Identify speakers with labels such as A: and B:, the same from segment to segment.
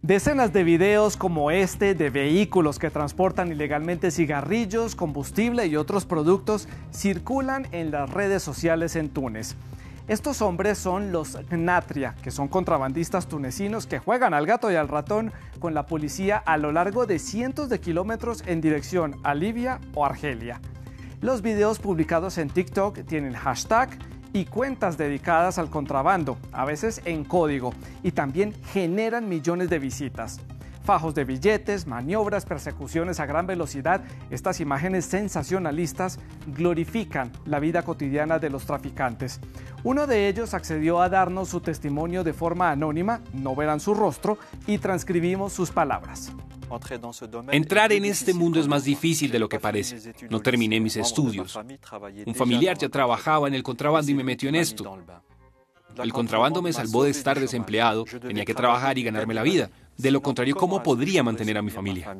A: Decenas de videos como este de vehículos que transportan ilegalmente cigarrillos, combustible y otros productos circulan en las redes sociales en Túnez. Estos hombres son los Gnatria, que son contrabandistas tunecinos que juegan al gato y al ratón con la policía a lo largo de cientos de kilómetros en dirección a Libia o Argelia. Los videos publicados en TikTok tienen hashtag y cuentas dedicadas al contrabando, a veces en código, y también generan millones de visitas fajos de billetes, maniobras, persecuciones a gran velocidad, estas imágenes sensacionalistas glorifican la vida cotidiana de los traficantes. Uno de ellos accedió a darnos su testimonio de forma anónima, no verán su rostro, y transcribimos sus palabras.
B: Entrar en este mundo es más difícil de lo que parece. No terminé mis estudios. Un familiar ya trabajaba en el contrabando y me metió en esto. El contrabando me salvó de estar desempleado, tenía que trabajar y ganarme la vida. De lo contrario, ¿cómo podría mantener a mi familia?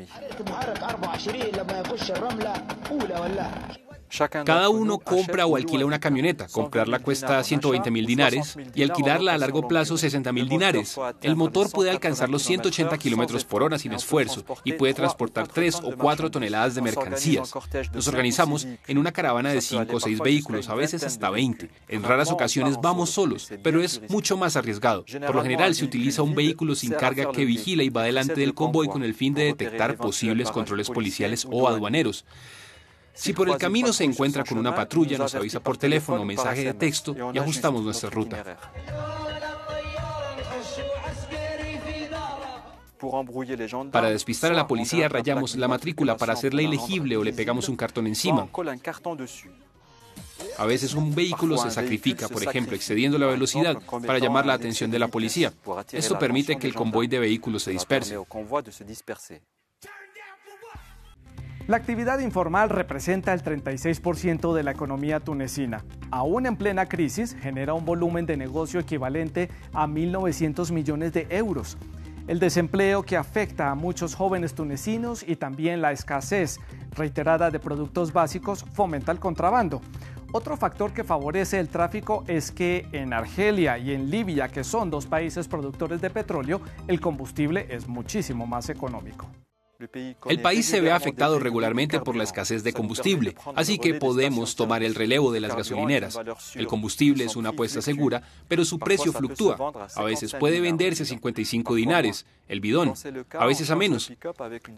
B: Cada uno compra o alquila una camioneta. Comprarla cuesta 120 mil dinares y alquilarla a largo plazo 60 mil dinares. El motor puede alcanzar los 180 kilómetros por hora sin esfuerzo y puede transportar 3 o 4 toneladas de mercancías. Nos organizamos en una caravana de 5 o 6 vehículos, a veces hasta 20. En raras ocasiones vamos solos, pero es mucho más arriesgado. Por lo general se utiliza un vehículo sin carga que vigila y va delante del convoy con el fin de detectar posibles controles policiales o aduaneros. Si por el camino se encuentra con una patrulla, nos avisa por teléfono o mensaje de texto y ajustamos nuestra ruta. Para despistar a la policía rayamos la matrícula para hacerla ilegible o le pegamos un cartón encima. A veces un vehículo se sacrifica, por ejemplo, excediendo la velocidad para llamar la atención de la policía. Esto permite que el convoy de vehículos se disperse.
A: La actividad informal representa el 36% de la economía tunecina. Aún en plena crisis, genera un volumen de negocio equivalente a 1.900 millones de euros. El desempleo que afecta a muchos jóvenes tunecinos y también la escasez reiterada de productos básicos fomenta el contrabando. Otro factor que favorece el tráfico es que en Argelia y en Libia, que son dos países productores de petróleo, el combustible es muchísimo más económico.
B: El país se ve afectado regularmente por la escasez de combustible, así que podemos tomar el relevo de las gasolineras. El combustible es una apuesta segura, pero su precio fluctúa. A veces puede venderse a 55 dinares, el bidón, a veces a menos.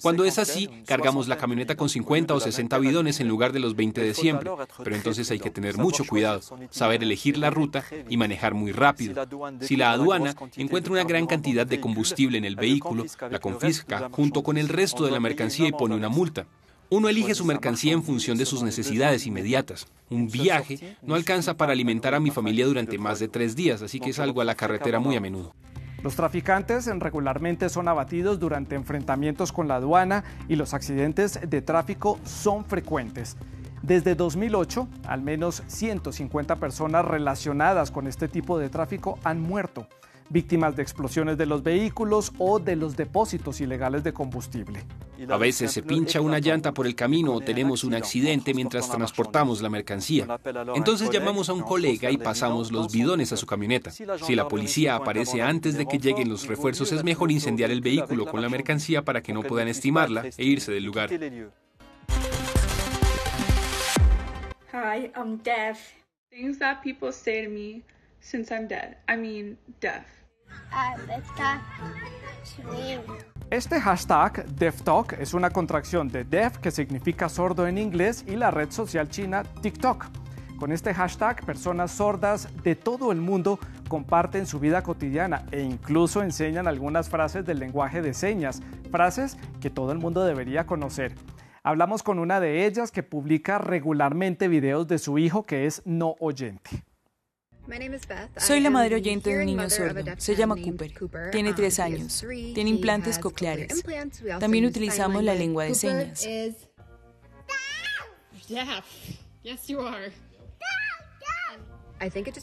B: Cuando es así, cargamos la camioneta con 50 o 60 bidones en lugar de los 20 de siempre, pero entonces hay que tener mucho cuidado, saber elegir la ruta y manejar muy rápido. Si la aduana encuentra una gran cantidad de combustible en el vehículo, la confisca junto con el resto de la mercancía y pone una multa. Uno elige su mercancía en función de sus necesidades inmediatas. Un viaje no alcanza para alimentar a mi familia durante más de tres días, así que salgo a la carretera muy a menudo.
A: Los traficantes regularmente son abatidos durante enfrentamientos con la aduana y los accidentes de tráfico son frecuentes. Desde 2008, al menos 150 personas relacionadas con este tipo de tráfico han muerto víctimas de explosiones de los vehículos o de los depósitos ilegales de combustible.
B: A veces se pincha una llanta por el camino o tenemos un accidente mientras transportamos la mercancía. Entonces llamamos a un colega y pasamos los bidones a su camioneta. Si la policía aparece antes de que lleguen los refuerzos, es mejor incendiar el vehículo con la mercancía para que no puedan estimarla e irse del lugar.
C: Hi, I'm deaf. Things that people say to me since I'm dead. I mean, deaf.
A: Este hashtag DeafTalk es una contracción de Deaf, que significa sordo en inglés, y la red social china TikTok. Con este hashtag, personas sordas de todo el mundo comparten su vida cotidiana e incluso enseñan algunas frases del lenguaje de señas, frases que todo el mundo debería conocer. Hablamos con una de ellas que publica regularmente videos de su hijo que es no oyente.
D: Soy la madre oyente de un niño sordo. Se llama Cooper. Tiene um, tres años. Tiene implantes cocleares. También utilizamos la lengua de señas.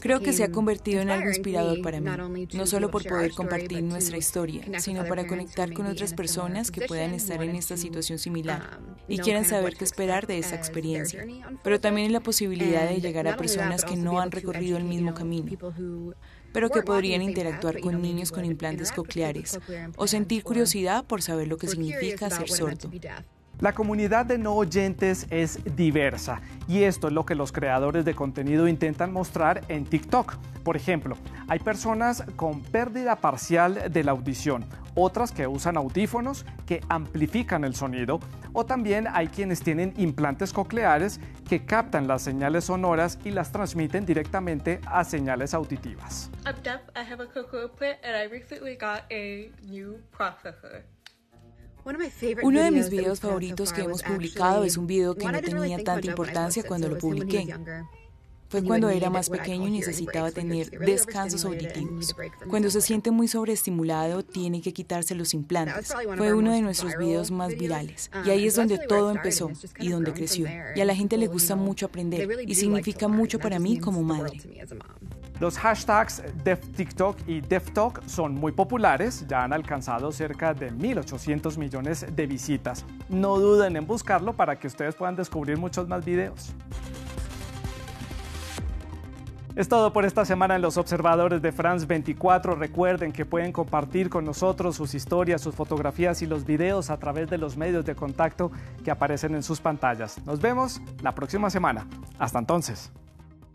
D: Creo que se ha convertido en algo inspirador para mí, no solo por poder compartir nuestra historia, sino para conectar con otras personas que puedan estar en esta situación similar um, y quieran saber qué esperar de esa experiencia. Pero también la posibilidad de llegar a personas que no han recorrido el mismo camino pero que podrían interactuar con niños con implantes cocleares o sentir curiosidad por saber lo que significa ser sordo.
A: La comunidad de no oyentes es diversa y esto es lo que los creadores de contenido intentan mostrar en TikTok. Por ejemplo, hay personas con pérdida parcial de la audición, otras que usan audífonos que amplifican el sonido o también hay quienes tienen implantes cocleares que captan las señales sonoras y las transmiten directamente a señales auditivas.
D: Uno de mis videos favoritos que hemos publicado es un video que no tenía tanta importancia cuando lo publiqué. Fue cuando era más pequeño y necesitaba tener descansos auditivos. Cuando se siente muy sobreestimulado, tiene que quitarse los implantes. Fue uno de nuestros videos más virales. Y ahí es donde todo empezó y donde creció. Y a la gente le gusta mucho aprender y significa mucho para mí como madre.
A: Los hashtags DefTikTok y DefTalk son muy populares, ya han alcanzado cerca de 1.800 millones de visitas. No duden en buscarlo para que ustedes puedan descubrir muchos más videos. Es todo por esta semana en Los Observadores de France 24. Recuerden que pueden compartir con nosotros sus historias, sus fotografías y los videos a través de los medios de contacto que aparecen en sus pantallas. Nos vemos la próxima semana. Hasta entonces.